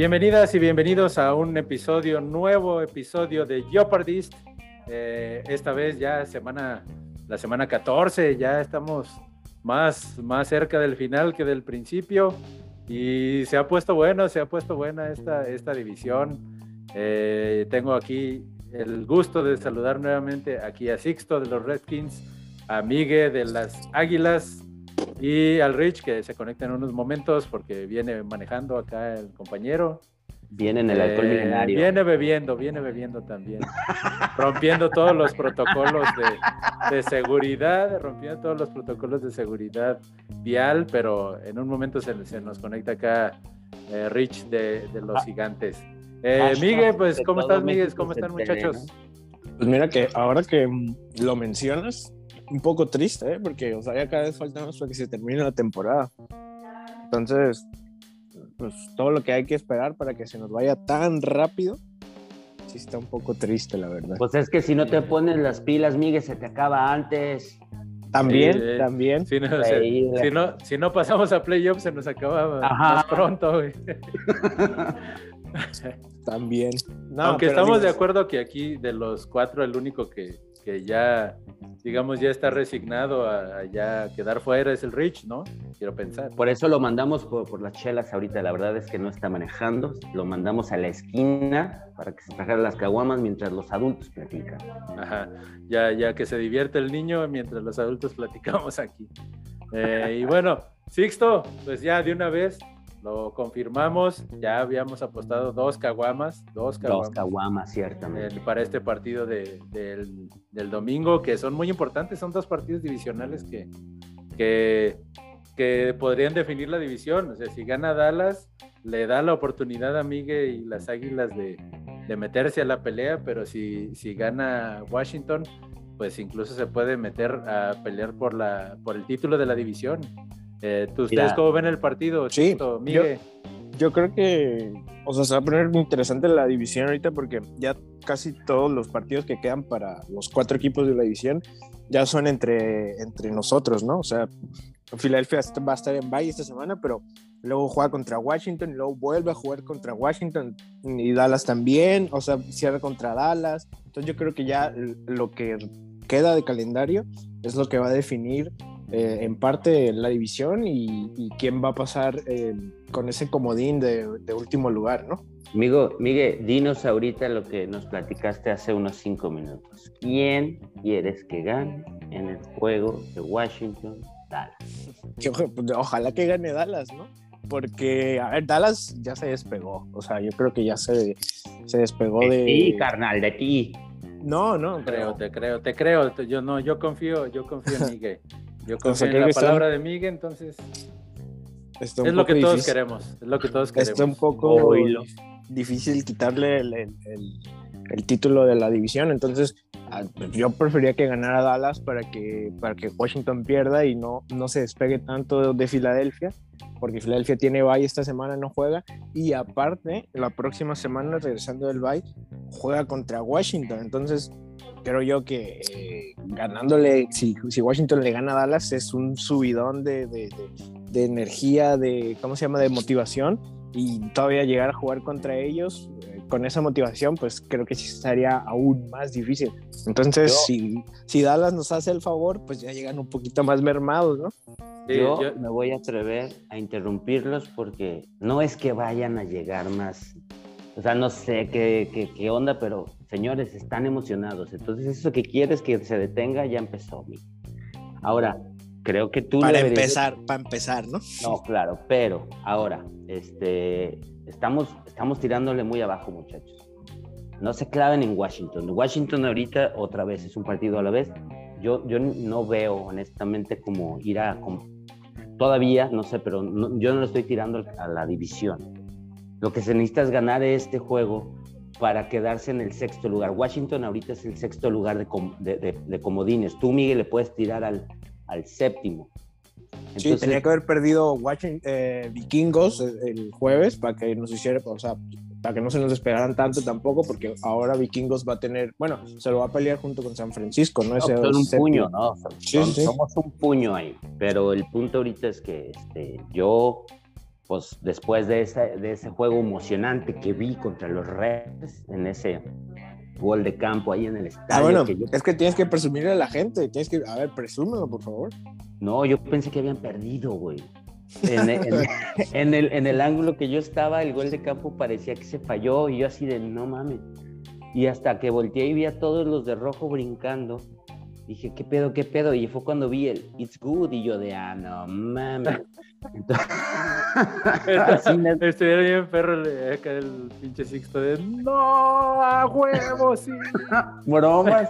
Bienvenidas y bienvenidos a un episodio, nuevo episodio de Jeopardist. Eh, esta vez ya semana, la semana 14, ya estamos más, más cerca del final que del principio y se ha puesto bueno, se ha puesto buena esta, esta división. Eh, tengo aquí el gusto de saludar nuevamente aquí a Sixto de los Redskins, a Migue de las Águilas y al Rich que se conecta en unos momentos porque viene manejando acá el compañero. Viene en el alcohol Eh, milenario. Viene bebiendo, viene bebiendo también. rompiendo todos los protocolos de, de seguridad, rompiendo todos los protocolos de seguridad vial, pero en un momento se, se nos conecta acá eh, Rich de, de los gigantes. Eh, Miguel, pues, ¿cómo estás, Miguel? ¿Cómo están, muchachos? Pues mira que ahora que lo mencionas, un poco triste, ¿eh? porque o sea, ya cada vez falta más para que se termine la temporada. Entonces, pues todo lo que hay que esperar para que se nos vaya tan rápido, sí está un poco triste, la verdad. Pues es que si no te pones las pilas, Miguel, se te acaba antes. también, Sí, eh, también. Si no, si no, si no pasamos a playoffs, se nos acaba Ajá. más pronto, güey. También. No, Aunque estamos de acuerdo que aquí de los cuatro el único que, que ya, digamos, ya está resignado a, a ya quedar fuera es el Rich, ¿no? Quiero pensar. Por eso lo mandamos por, por las chelas ahorita. La verdad es que no está manejando. Lo mandamos a la esquina para que se trajera las caguamas mientras los adultos platican. Ajá. Ya, ya que se divierte el niño mientras los adultos platicamos aquí. Eh, y bueno, Sixto, pues ya de una vez lo confirmamos. Ya habíamos apostado dos caguamas, dos Dos caguamas. caguamas, ciertamente. para este partido de- del, del domingo, que son muy importantes, son dos partidos divisionales que, que, que podrían definir la división. O sea, si gana Dallas, le da la oportunidad a Miguel y las Águilas de, de meterse a la pelea, pero si, si gana Washington, pues incluso se puede meter a pelear por, la, por el título de la división. Eh, ¿tú- ¿Ustedes Mira. cómo ven el partido? Sí? Yo creo que, o sea, se va a poner interesante la división ahorita porque ya casi todos los partidos que quedan para los cuatro equipos de la división ya son entre, entre nosotros, ¿no? O sea, Filadelfia va a estar en Valle esta semana, pero luego juega contra Washington y luego vuelve a jugar contra Washington y Dallas también, o sea, cierra contra Dallas. Entonces yo creo que ya lo que queda de calendario es lo que va a definir eh, en parte la división y, y quién va a pasar eh, con ese comodín de, de último lugar, ¿no? Amigo, Miguel, dinos ahorita lo que nos platicaste hace unos cinco minutos. ¿Quién quieres que gane en el juego de Washington Dallas? Pues, ojalá que gane Dallas, ¿no? Porque, a ver, Dallas ya se despegó, o sea, yo creo que ya se, se despegó De de... ti, carnal, de ti. No, no, creo, pero- te creo, te creo. Yo no, yo confío, yo confío en Miguel. Yo confío en la está- palabra de Miguel, entonces está un es lo que todos queremos, es lo que todos queremos. Está un poco difícil quitarle el, el- el- el título de la división, entonces ah, yo prefería que ganara Dallas para que, para que Washington pierda y no, no se despegue tanto de Filadelfia, porque Filadelfia tiene bye esta semana, no juega, y aparte, la próxima semana, regresando del bye, juega contra Washington, entonces creo yo que eh, ganándole, si, si Washington le gana a Dallas, es un subidón de, de- de- de energía, de, ¿cómo se llama?, de motivación, y todavía llegar a jugar contra ellos eh, con esa motivación, pues creo que sí estaría aún más difícil. Entonces, Yo- si, si Dallas nos hace el favor, pues ya llegan un poquito más mermados, ¿no? Sí, yo, yo- me voy a atrever a interrumpirlos porque no es que vayan a llegar más. O sea, no sé qué, qué, qué onda, pero señores, están emocionados. Entonces, eso que quieres que se detenga ya empezó. Ahora, creo que tú Para deberías- empezar, para empezar, ¿no? No, claro, pero ahora, este, estamos, estamos tirándole muy abajo, muchachos. No se claven en Washington. Washington ahorita otra vez es un partido a la vez. Yo, yo no veo honestamente como ir a como- todavía, no sé, pero no- yo no lo estoy tirando a la división. Lo que se necesita es ganar este juego para quedarse en el sexto lugar. Washington ahorita es el sexto lugar de, com- de- de- de comodines. Tú, Miguel, le puedes tirar al, al séptimo. Sí, Entonces, tenía que haber perdido Washington, eh, Vikingos el, jueves para que nos hiciera, o sea, para que no se nos esperaran tanto tampoco, porque ahora Vikingos va a tener, bueno, se lo va a pelear junto con San Francisco, ¿no? No, Ese- son un puño, ¿no? Son- Sí, son- sí. Somos un puño ahí. Pero el punto ahorita es que este, yo pues después de ese, de ese juego emocionante que vi contra los Reds, en ese gol de campo ahí en el estadio. Ah, bueno, que yo- es que tienes que presumirle a la gente. Tienes que, a ver, presúmelo, por favor. No, yo pensé que habían perdido, güey. En, en- en el, en el ángulo que yo estaba, el gol de campo parecía que se falló y yo así de no mames. Y hasta que volteé y vi a todos los de rojo brincando, dije, ¿qué pedo, qué pedo? Y fue cuando vi el It's Good y yo de, ah, no mames. Entonces, Estuviera bien perro el, acá el pinche Sixto de no, a huevo, sí. bromas.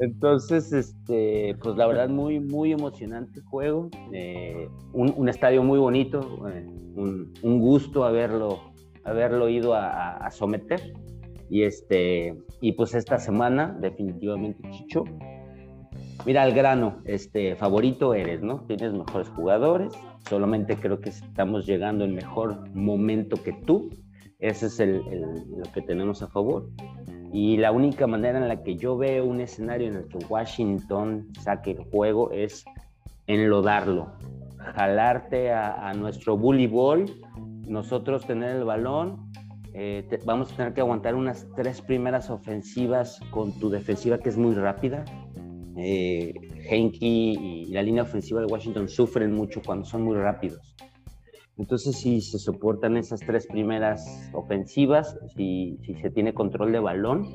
Entonces, este, pues la verdad, muy, muy emocionante juego. Eh, un, un estadio muy bonito, eh, un, un gusto haberlo, haberlo ido a, a- a someter. Y este, y pues esta semana, definitivamente, Chicho. Mira al grano, este favorito eres, ¿no? Tienes mejores jugadores. Solamente creo que estamos llegando en mejor momento que tú. Ese es el- el- lo que tenemos a favor. Y la única manera en la que yo veo un escenario en el que Washington saque el juego es enlodarlo, jalarte a, a nuestro bully ball, nosotros tener el balón. eh, te- vamos a tener que aguantar unas tres primeras ofensivas con tu defensiva que es muy rápida. Eh, Henke y la línea ofensiva de Washington sufren mucho cuando son muy rápidos. Entonces, si se soportan esas tres primeras ofensivas, si, si se tiene control de balón,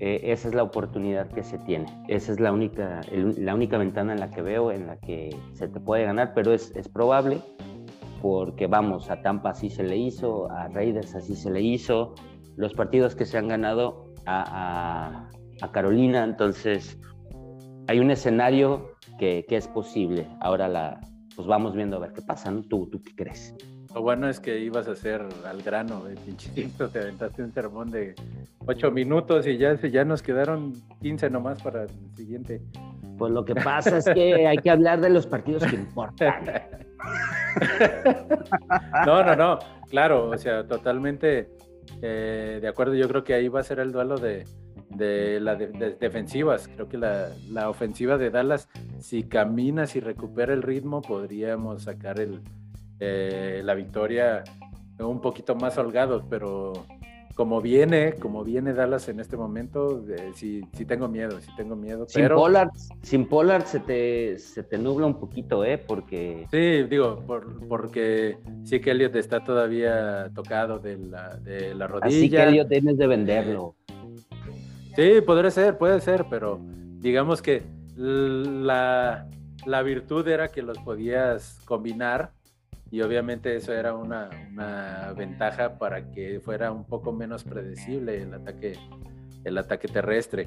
eh, esa es la oportunidad que se tiene. Esa es la única, el- la única ventana en la que veo en la que se te puede ganar, pero es, es probable porque vamos, a Tampa así se le hizo, a Raiders así se le hizo, los partidos que se han ganado a, a- a Carolina, entonces hay un escenario que, que es posible. Ahora la, pues vamos viendo a ver qué pasa, ¿no? ¿Tú, tú qué crees? Lo bueno es que ibas a hacer al grano, el pinche Sixto, te aventaste un sermón de ocho minutos y ya, ya nos quedaron 15 nomás para el siguiente. Pues lo que pasa es que hay que hablar de los partidos que importan. No, no, no, claro, o sea, totalmente eh, de acuerdo. Yo creo que ahí va a ser el duelo de, de las defensivas. Creo que la, la ofensiva de Dallas, si camina, si recupera el ritmo, podríamos sacar el, eh, la victoria un poquito más holgados, pero como viene, como viene Dallas en este momento, eh, sí, sí tengo miedo, sí tengo miedo. Sin pero... Pollard, sin Pollard se, te, se te nubla un poquito, ¿eh? Porque Sí, digo, por- porque sí que Elliot está todavía tocado de la, de la rodilla. así que ellos tienes de venderlo. Sí, podría ser, puede ser, pero digamos que la, la virtud era que los podías combinar y obviamente eso era una, una ventaja para que fuera un poco menos predecible el ataque, el ataque terrestre.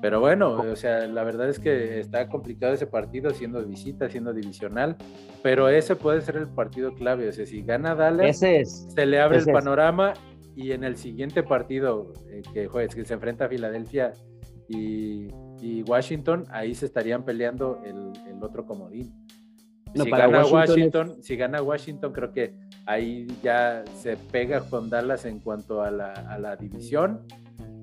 Pero bueno, o sea, la verdad es que está complicado ese partido siendo visita, siendo divisional, pero ese puede ser el partido clave. O sea, si gana Dallas, Ese es. se le abre el es. Y en el siguiente partido eh, que, juegues, que se enfrenta a Filadelfia y, y Washington, ahí se estarían peleando el, el otro comodín. No, si, para gana Washington Washington, si gana Washington, creo que ahí ya se pega con Dallas en cuanto a la, a la división,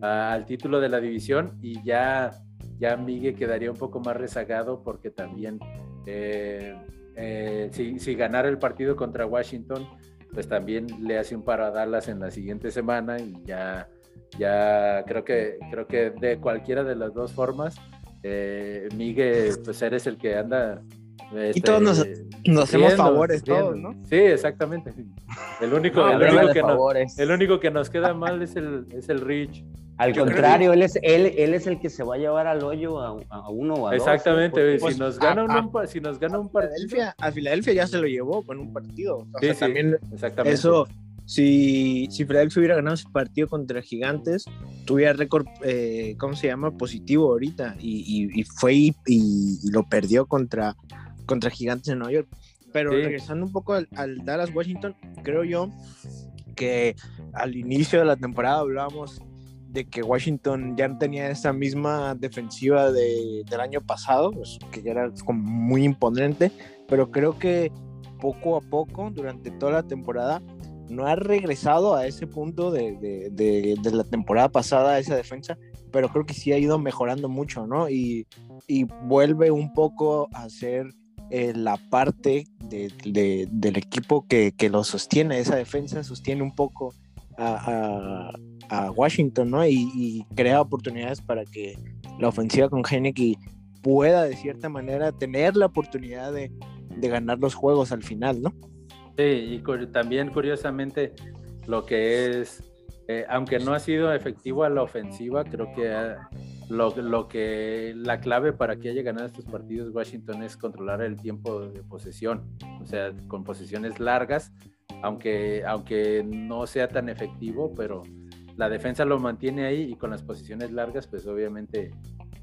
a- al título de la división, y ya, ya Migue quedaría un poco más rezagado porque también eh, eh, si, si ganara el partido contra Washington, pues también le hace un paro a Dallas en la siguiente semana y ya, ya creo que creo que de cualquiera de las dos formas, eh, Migue, pues eres el que anda. este, todos nos- Nos hacemos favores todos, ¿no? Sí, exactamente. El único, No, el habla único de que nos, el único que nos queda mal es el, es el Rich. Al Yo contrario, él, es, él, él es el que se va a llevar al hoyo a, a uno o a dos, Exactamente, ¿eh? si Pues, nos a- gana un, a- un pa- si nos gana un partido. Filadelfia, a Filadelfia ya se lo llevó con un partido. O Sí, sea, sí, también exactamente. eso, si, si Filadelfia hubiera ganado ese partido contra Gigantes, tuviera récord, eh, ¿cómo se llama? Positivo ahorita. Y, y- y fue y, y- y lo perdió contra, contra Gigantes en Nueva York. Pero Sí. regresando un poco al, al Dallas Washington, creo yo que al inicio de la temporada hablábamos de que Washington ya tenía esa misma defensiva de- del año pasado, pues, que ya era como muy imponente, pero creo que poco a poco, durante toda la temporada, no ha regresado a ese punto de, de- de- la temporada pasada, esa defensa, pero creo que sí ha ido mejorando mucho, ¿no? Y, y vuelve un poco a ser eh, la parte del equipo que, lo sostiene, esa defensa sostiene un poco a, Washington, ¿no? Y, crea oportunidades para que la ofensiva con Heineken pueda de cierta manera tener la oportunidad de, ganar los juegos al final, ¿no? Sí, y también curiosamente lo que es, eh, aunque no ha sido efectivo a la ofensiva, creo que lo, que la clave para que haya ganado estos partidos Washington es controlar el tiempo de posesión, o sea, con posesiones largas, aunque, aunque no sea tan efectivo, pero la defensa lo mantiene ahí y con las posiciones largas, pues obviamente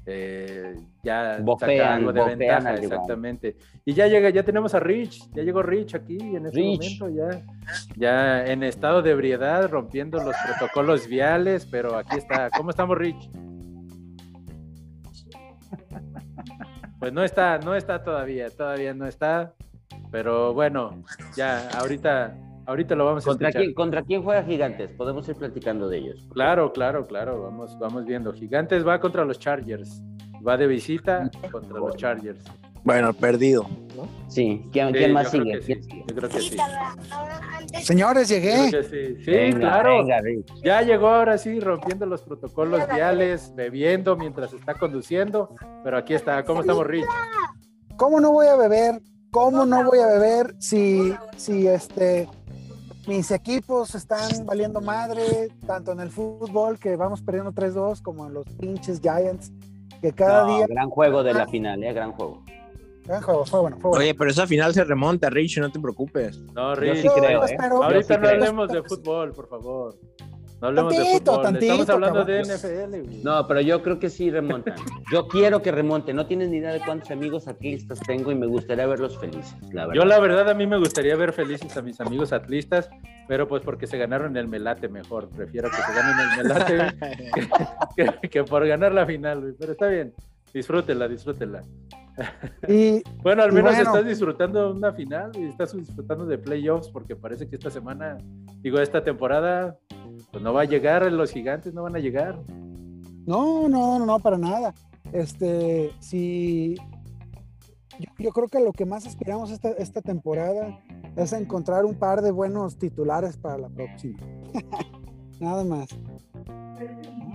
eh, ya saca algo de ventaja, exactamente. Y ya llega, ya tenemos a Rich, ya llegó Rich aquí en este momento, ya, ya en estado de ebriedad, rompiendo los protocolos viales, pero aquí está. ¿Cómo estamos, Rich? Pues no está, no está todavía, todavía no está. Pero bueno, ya ahorita, ahorita lo vamos a ¿Contra escuchar. Quién, ¿Contra quién juega Gigantes? Podemos ir platicando de ellos. Claro, claro, claro. Vamos, vamos viendo. Gigantes va contra los Chargers. Va de visita contra los Chargers. Bueno, perdido. Sí, ¿quién, más sigue? Yo creo que sí. Señores, llegué. Sí, claro. ya llegó ahora sí, rompiendo los protocolos viales, bebiendo mientras está conduciendo. Pero aquí está. ¿Cómo estamos, Rich? ¿Cómo no voy a beber? ¿Cómo no voy a beber si, si este, mis equipos están valiendo madre, tanto en el fútbol, que vamos perdiendo 3-2, como en los pinches Giants, que cada día... Gran juego de la final, ¿eh? Gran juego. Gran juego, fue bueno, fue bueno. Oye, pero esa final se remonta, Rich, no te preocupes. No, Rich. sí creo, ¿eh? Ahorita no hablemos de fútbol, por favor. No hablemos de fútbol, estamos hablando de NFL. No, pero yo creo que sí remontan. Yo quiero que remonte. No tienes ni idea de cuántos amigos atlistas tengo y me gustaría verlos felices, la verdad. Yo la verdad a mí me gustaría ver felices a mis amigos atlistas, pero pues porque se ganaron el melate mejor. Prefiero que se ganen el melate que, por ganar la final, Pero está bien, disfrútenla, disfrútenla. Y, bueno, al menos estás disfrutando una final y estás disfrutando de playoffs porque parece que esta semana, digo, esta temporada, pues no va a llegar, los gigantes no van a llegar. No, no, no, no, para nada. Este, si yo, creo que lo que más aspiramos esta, esta temporada es encontrar un par de buenos titulares para la próxima. nada más.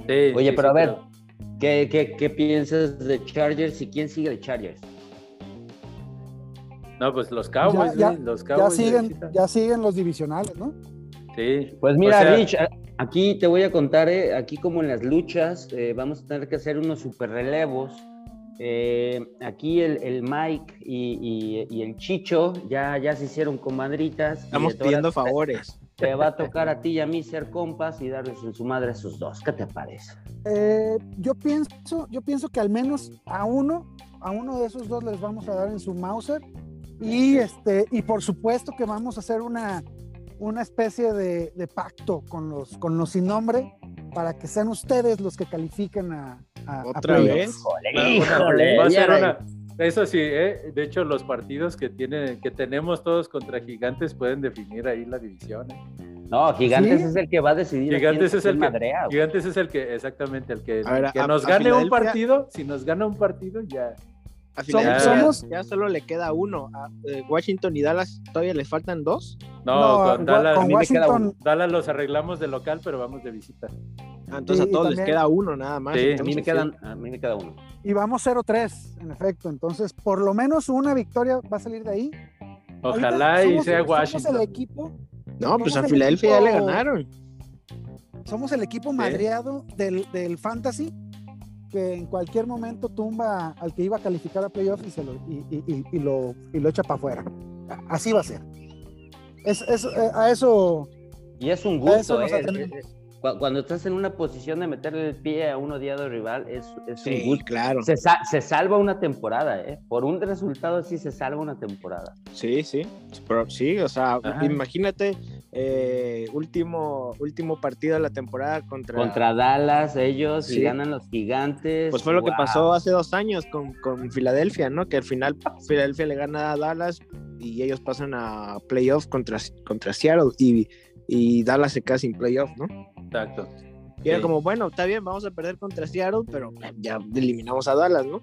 Oye, pero a ver, ¿Qué, piensas de Chargers y quién sigue de Chargers? No, pues los Cowboys, ya, los Cowboys. Ya siguen, ya siguen los divisionales, ¿no? Sí. Pues mira, Rich, aquí te voy a contar, ¿eh? aquí como en las luchas, eh, vamos a tener que hacer unos super relevos. Eh, aquí el, Mike y, el Chicho ya, ya se hicieron comadritas. Estamos pidiendo favores. Te va a tocar a ti y a mí ser compas y darles en su madre a esos dos. ¿Qué te parece? Eh, yo pienso, yo pienso que al menos a uno, a uno de esos dos les vamos a dar en su Mauser. Y este, y por supuesto que vamos a hacer una, una especie de, pacto con los, con los sin nombre para que sean ustedes los que califiquen a, otra vez. va a ser una, eso sí, ¿eh? de hecho los partidos que tienen, que tenemos todos contra Gigantes pueden definir ahí la división. ¿eh? No, Gigantes es el que va a decidir. Gigantes es el que, Gigantes es el que, exactamente, el que, que nos gane un partido, si nos gana un partido ya. A ya, somos, ya solo le queda uno. A eh, Washington y Dallas todavía le faltan dos. No, con, Dallas, Dallas los arreglamos de local, pero vamos de visita. Ah, entonces a todos les queda uno nada más. a, mí me quedan, a mí me queda uno. Y vamos 0-3, en efecto. Entonces, por lo menos una victoria va a salir de ahí. Ojalá y sea Washington. Somos el equipo. No, pues a Filadelfia ya le ganaron. Somos el equipo madreado del, del Fantasy que en cualquier momento tumba al que iba a calificar a playoff y, se lo, y, lo, y lo echa para afuera. Así va a ser. Es, es, eh, a eso. Y es un gusto. Eh, cuando estás en una posición de meterle el pie a un odiado rival, es, es un gusto. claro. Se, se, salva una temporada, ¿eh? Por un resultado sí se salva una temporada. Sí, sí. Pero, sí, o sea, imagínate eh, último, último partido de la temporada contra... Contra Dallas, ellos, y ganan los gigantes. Pues fue lo que pasó hace dos años con, con Filadelfia, ¿no? Que al final Filadelfia le gana a Dallas y ellos pasan a playoffs contra, contra Seattle y, y Dallas se queda sin playoff, ¿no? Exacto. Y era como, bueno, está bien, vamos a perder contra Seattle, pero ya eliminamos a Dallas, ¿no?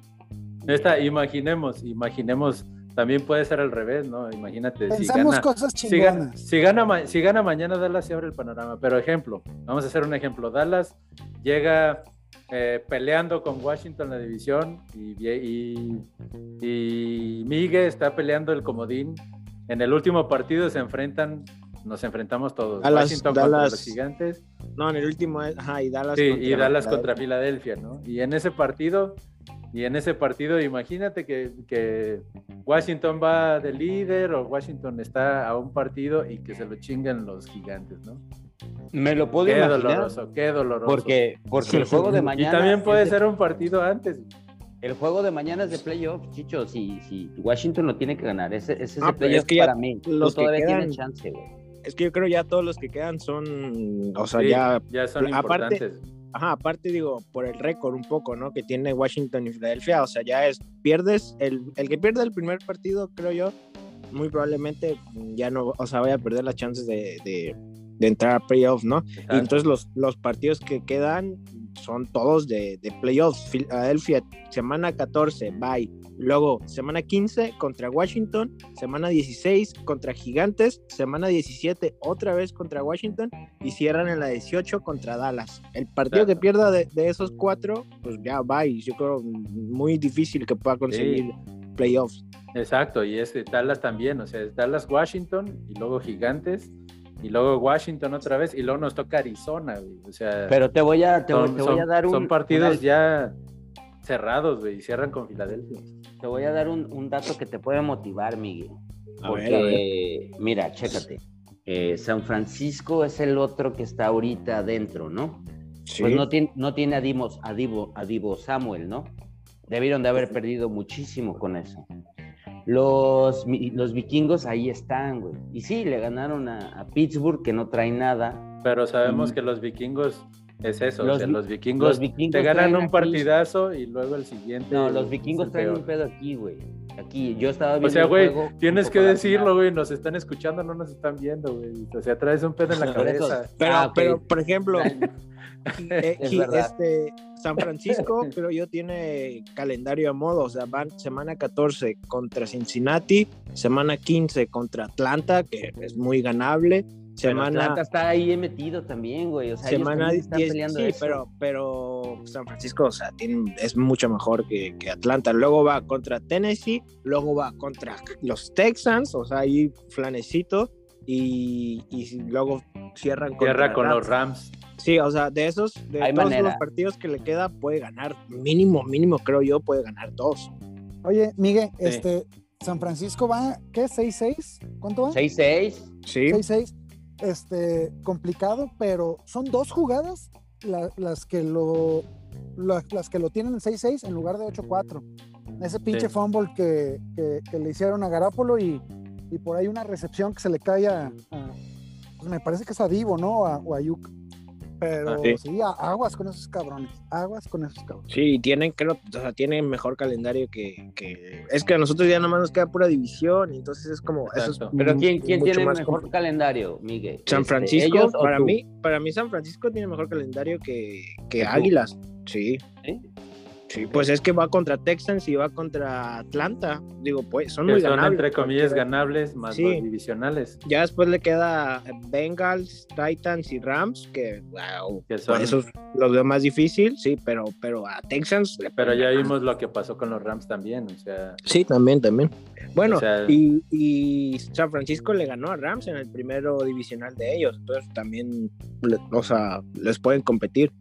Esta, imaginemos, imaginemos también puede ser al revés, ¿no? Imagínate. si Pensamos gana, cosas si gana, chingonas. si, gana, si gana mañana Dallas se abre el panorama. Pero ejemplo, vamos a hacer un ejemplo. Dallas llega eh, peleando con Washington la división y, y, y Miguel está peleando el comodín. En el último partido se enfrentan, nos enfrentamos todos. Dallas- Washington contra los gigantes. No, en el último, es- ajá, y Dallas Sí, contra y Dallas Filadelfia. contra Filadelfia, ¿no? Y en ese partido, y en ese partido, imagínate que, que Washington va de líder o Washington está a un partido y que se lo chingan los gigantes, ¿no? Me lo puedo Qué imaginar. doloroso, qué doloroso. Porque, porque el juego de y mañana. también puede de- ser un partido antes. El juego de mañana es de playoff, Chicho. Si, si Washington lo tiene que ganar, ese, ese es Ah, pero playoff es que para mí. Tú los que todavía quedan- tienes chance, güey. Es que yo creo ya todos los que quedan son, o sea, Sí, ya, ya son aparte- importantes. ajá, aparte digo, por el récord un poco, ¿no? Que tiene Washington y Filadelfia, o sea, ya es, pierdes, el, el que pierde el primer partido, creo yo, muy probablemente ya no, o sea, vaya a perder las chances de, de, de entrar a playoff, ¿no? Y entonces los, los partidos que quedan son todos de, de playoffs. Filadelfia, semana 14, bye. Luego, semana 15 contra Washington, semana 16 contra Gigantes, semana 17 otra vez contra Washington y cierran en la 18 contra Dallas. El partido que pierda de, de esos cuatro, pues ya bye. Yo creo muy difícil que pueda conseguir playoffs. Exacto, y es Dallas también, o sea, es Dallas, Washington, y luego Gigantes, y luego Washington otra vez, y luego nos toca Arizona, güey. O sea, Pero te voy a, te, voy- son, te voy a son- dar un. son partidos una- ya cerrados, güey, y cierran con Filadelfia. Te voy a dar un, un dato que te puede motivar, Miguel. A Porque, ver, a ver. mira, chécate. Eh, San Francisco es el otro que está ahorita adentro, ¿no? Sí. Pues no tiene, no tiene a, Dimos- a, Divo, a Divo Samuel, ¿no? Debieron de haber perdido muchísimo con eso. Los, los vikingos ahí están, güey. Y sí, le ganaron a, a Pittsburgh, que no trae nada. Pero sabemos Mm. que los vikingos es eso, Los o sea, los vikingos, los vikingos te ganan un aquí- partidazo y luego el siguiente. No, los vikingos traen peor. un pedo aquí, güey. Aquí, yo estaba viendo O sea, güey, tienes que decirlo, güey, nos están escuchando, no nos están viendo, güey. O sea, traes un pedo en la cabeza. Pero, Ah, pero, por ejemplo, eh, Es este, San Francisco, creo yo, tiene calendario a modo. O sea, van semana 14 contra Cincinnati, semana 15 contra Atlanta, que es muy ganable. Pero Semana, Atlanta está ahí metido también, güey. O sea, ellos semana también están 10, peleando sí, eso. pero, pero San Francisco, o sea, tiene- es mucho mejor que, que Atlanta. Luego va contra Tennessee, luego va contra los Texans, o sea, ahí flanecito. Y, y luego cierran contra Tierra con Rams. los Rams. Sí, o sea, de esos, de Hay todos manera. los partidos que le queda, puede ganar mínimo, mínimo, creo yo, puede ganar dos. Oye, Miguel, Sí. este, San Francisco va, ¿qué? ¿6-6? ¿Cuánto va? 6-6. Sí, 6-6. Este, complicado, pero son dos jugadas la- las que lo la- las que lo tienen en 6-6 en lugar de 8-4. Ese pinche Sí. fumble que, que- que le hicieron a Garápolo y, y por ahí una recepción que se le cae a, a- pues me parece que es a Divo, ¿no? A- o a Yuk. Pero Ah, sí, sí. a- aguas con esos cabrones, aguas con esos cabrones. sí, tienen, creo, o sea, tienen mejor calendario que, que- Es que a nosotros ya nomás nos queda pura división, y entonces es como. Eso es. Pero ¿quién, quién tiene mejor calendario, Miguel? San Este, Francisco, ¿ellos o para tú? mí, para mí San Francisco tiene mejor calendario que, que. Águilas. Sí. ¿Sí? Sí, pues es que va contra Texans y va contra Atlanta. Digo, pues son Que muy son ganables. entre comillas ganables más Sí. los divisionales. Ya después le queda Bengals, Titans y Rams, que wow, Que son- esos los veo más difícil, sí, pero, pero a Texans. Pero ya vimos lo que pasó con los Rams también. O sea, Sí, también, también. Bueno, O sea- y, y San Francisco le ganó a Rams en el primero divisional de ellos, entonces también, o sea, les pueden competir.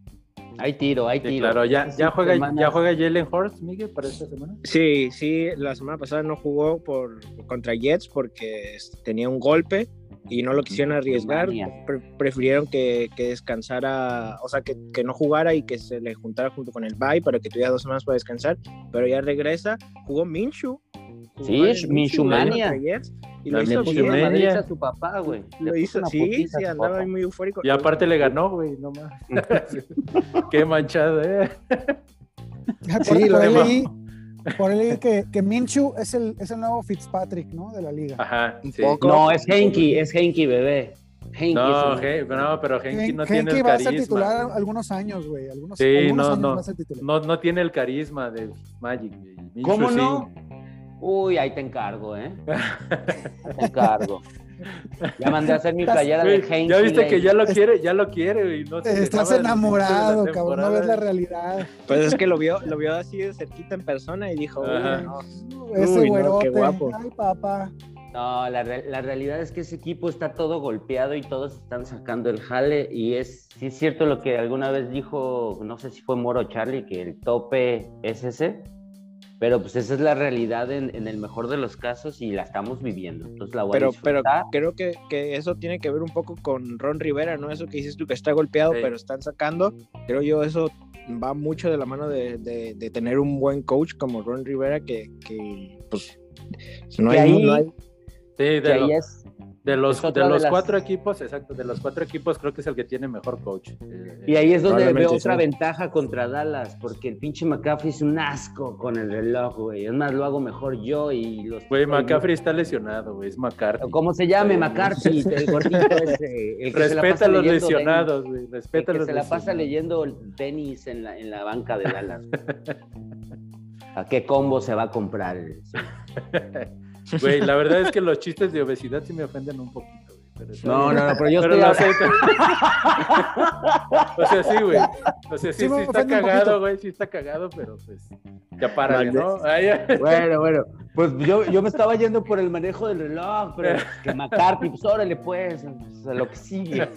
Hay tiro, hay sí, tiro. claro, ya, ya juega, ya juega Jalen Hurts, Miguel, para esta semana. Sí, sí, la semana pasada no jugó por contra Jets porque tenía un golpe y no lo quisieron arriesgar. Pre- prefirieron que, que descansara, o sea, que, que no jugara y que se le juntara junto con el bye para que tuviera dos semanas para descansar. Pero ya regresa, jugó Minshew. Sí, en Minshew güey, mania. contra Jets, Y lo hizo Minshew bien. a su papá, güey. Lo hizo, sí, sí, andaba ahí muy eufórico. Y aparte le ganó, güey, no más. Qué manchado, ¿eh? Por, Sí, lo por ahí demás. leí, por ahí leí que, que Minshew es el, es el nuevo Fitzpatrick, ¿no? De la liga. Ajá, sí. No, es Henky, es Henky, bebé. Henky No, es el- Hen- no, pero Henky no Hen- tiene el va a ser carisma. titular algunos años, güey. Algunos, Sí, algunos no, años no. va a ser titular. No, no tiene el carisma de Magic. güey. ¿Cómo no? Uy, ahí te encargo, ¿eh? Ahí te encargo. Ya mandé a hacer mi playera de Heinz. ya viste que ya lo quiere, ya lo quiere, y no se Estás enamorado, cabrón, no ves la realidad. Pues es que lo vio, lo vio así de cerquita en persona y dijo, Ajá. "Uy, no". Ese Uy, no, güerote. qué guapo. Ay, papá. No, la, la realidad es que ese equipo está todo golpeado y todos están sacando el jale y es, sí es cierto lo que alguna vez dijo, no sé si fue Moro Charlie, que el tope es ese, pero pues esa es la realidad en, en el mejor de los casos y la estamos viviendo. Entonces la voy Pero, a pero creo que, que eso tiene que ver un poco con Ron Rivera, ¿no? Eso que dices tú que está golpeado, Sí. pero están sacando. Creo yo eso va mucho de la mano de, de- de tener un buen coach como Ron Rivera que, que, pues no Que hay, ahí- no hay- Sí, Que de, ahí lo- es, de los, de los las- cuatro equipos, exacto, de los cuatro equipos creo que es el que tiene mejor coach. Eh, y ahí es donde veo otra ventaja contra Dallas, porque el pinche McCaffrey es un asco con el reloj, güey. Es más, lo hago mejor yo y los... Güey, McCaffrey está lesionado, güey, es McCarthy. O como se llame, Sí. McCarthy, el gordito ese, el que se la Respeta pasa a los lesionados, güey, respeta el a que los se la pasa leyendo tenis en la, en la banca de Dallas. ¿A qué combo se va a comprar? Güey, la verdad es que los chistes de obesidad sí me ofenden un poquito, güey. pero No, no, no, pero yo Pero estoy lo hablando- acepto. o sea, sí, güey. O sea, sí, Sí está cagado, güey, sí está cagado, pero pues ya para, ¿no? Ay. Bueno, bueno, pues yo, yo me estaba yendo por el manejo del reloj, pero que McCarthy, pues órale, pues, pues, a lo que sigue.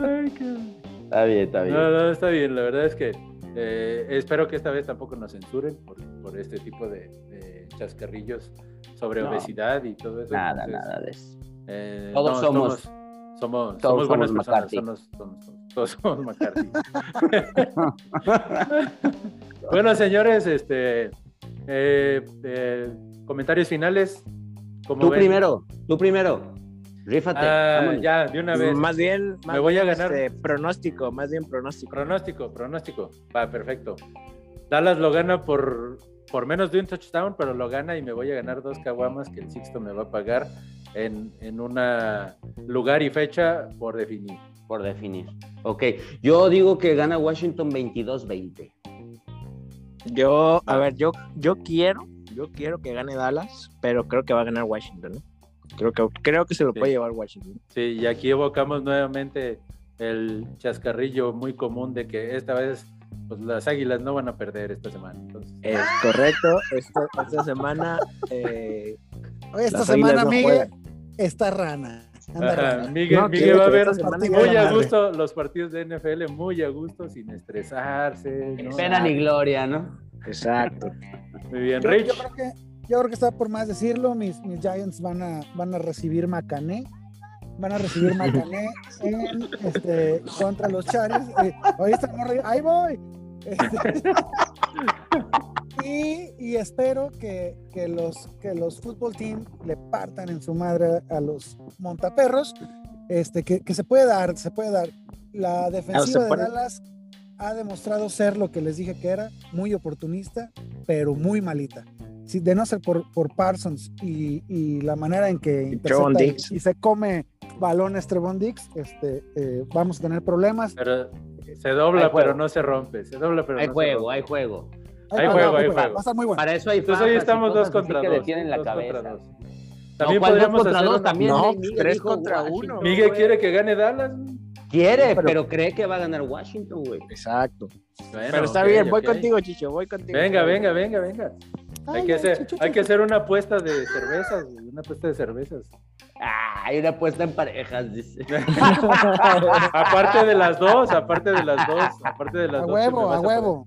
Ay, qué- Está bien, está bien. No, no, está bien. La verdad es que eh, espero que esta vez tampoco nos censuren por, por este tipo de, de chascarrillos sobre No. obesidad y todo eso. Nada, Entonces, nada de eso. eh, Todos somos- somos, somos, todos somos buenas somos personas. McCarthy. somos- somos- somos- todos somos McCarthy. bueno, señores, este eh, eh, comentarios finales. ¿Cómo Tú ven? primero, tú primero. Rífate. Ah, ya, de una vez. más bien, más Me voy a ganar. este, pronóstico, más bien pronóstico. Pronóstico, pronóstico. Va, perfecto. Dallas lo gana por, por menos de un touchdown, pero lo gana y me voy a ganar dos caguamas que el Sixto me va a pagar en, en una lugar y fecha por definir. Por definir. Ok, yo digo que gana Washington 22-20. Yo, a ver, yo, yo quiero, yo quiero que gane Dallas, pero creo que va a ganar Washington, ¿no? Creo que, creo que se lo Sí. puede llevar Washington. Sí, y aquí evocamos nuevamente el chascarrillo muy común de que esta vez pues, las águilas no van a perder esta semana. Entonces, Es correcto. Esta, esta semana eh, esta Las semana, águilas no Miguel, juegan. está rana. Anda ajá, rana. Miguel, No, Miguel va a ver muy a gusto los partidos de NFL, muy a gusto, sin estresarse. ¿no? Pena ni gloria, ¿no? exacto. Muy bien, Yo, Rich. yo creo que, yo creo que está por más decirlo. Mis, mis Giants van a, van a recibir Macané. Van a recibir Macané en, este, contra los Chargers. Eh, ¿oíste, morro? Ahí voy. Este, y, y espero que, que los, que los fútbol team le partan en su madre a los montaperros. Este, que, que se puede dar, se puede dar. La defensiva de. Dallas ha demostrado ser lo que les dije que era, muy oportunista, pero muy malita. Si, de no ser por, por Parsons y, y la manera en que intercepta y, se come balones Trevon Dix, este, eh, vamos a tener problemas. Pero se dobla, pero no se rompe. Se dobla, pero Hay no se juego, rompe. hay juego. Hay juego, hay juego. Va a estar muy bueno. Para eso hay Entonces hoy estamos dos contra que dos. la dos contra dos. No, También ¿cuál dos podríamos contra hacer dos? una- También No, Miguel tres contra Washington, uno. Miguel güey. quiere que gane Dallas. Quiere, Sí, pero- pero... cree que va a ganar Washington, güey. Exacto. Bueno, Pero está bien, voy contigo, Chicho, voy contigo. Venga, venga, venga, venga. Ay, Hay que hacer, chuchu, hay que hacer una apuesta de cervezas, güey, una apuesta de cervezas. Ah, hay una apuesta en parejas, dice. aparte de las dos, aparte de las dos, aparte de las A dos. que me huevo, a poner. huevo.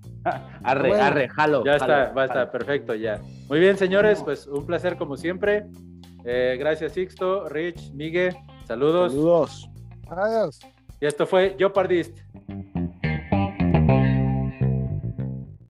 Arre, arre, jalo. Ya jalo, está, va a estar, jalo. perfecto, ya. Muy bien, señores, pues un placer como siempre. Eh, gracias, Sixto, Rich, Miguel, saludos. Saludos. Adiós. Y esto fue Yo Pardist.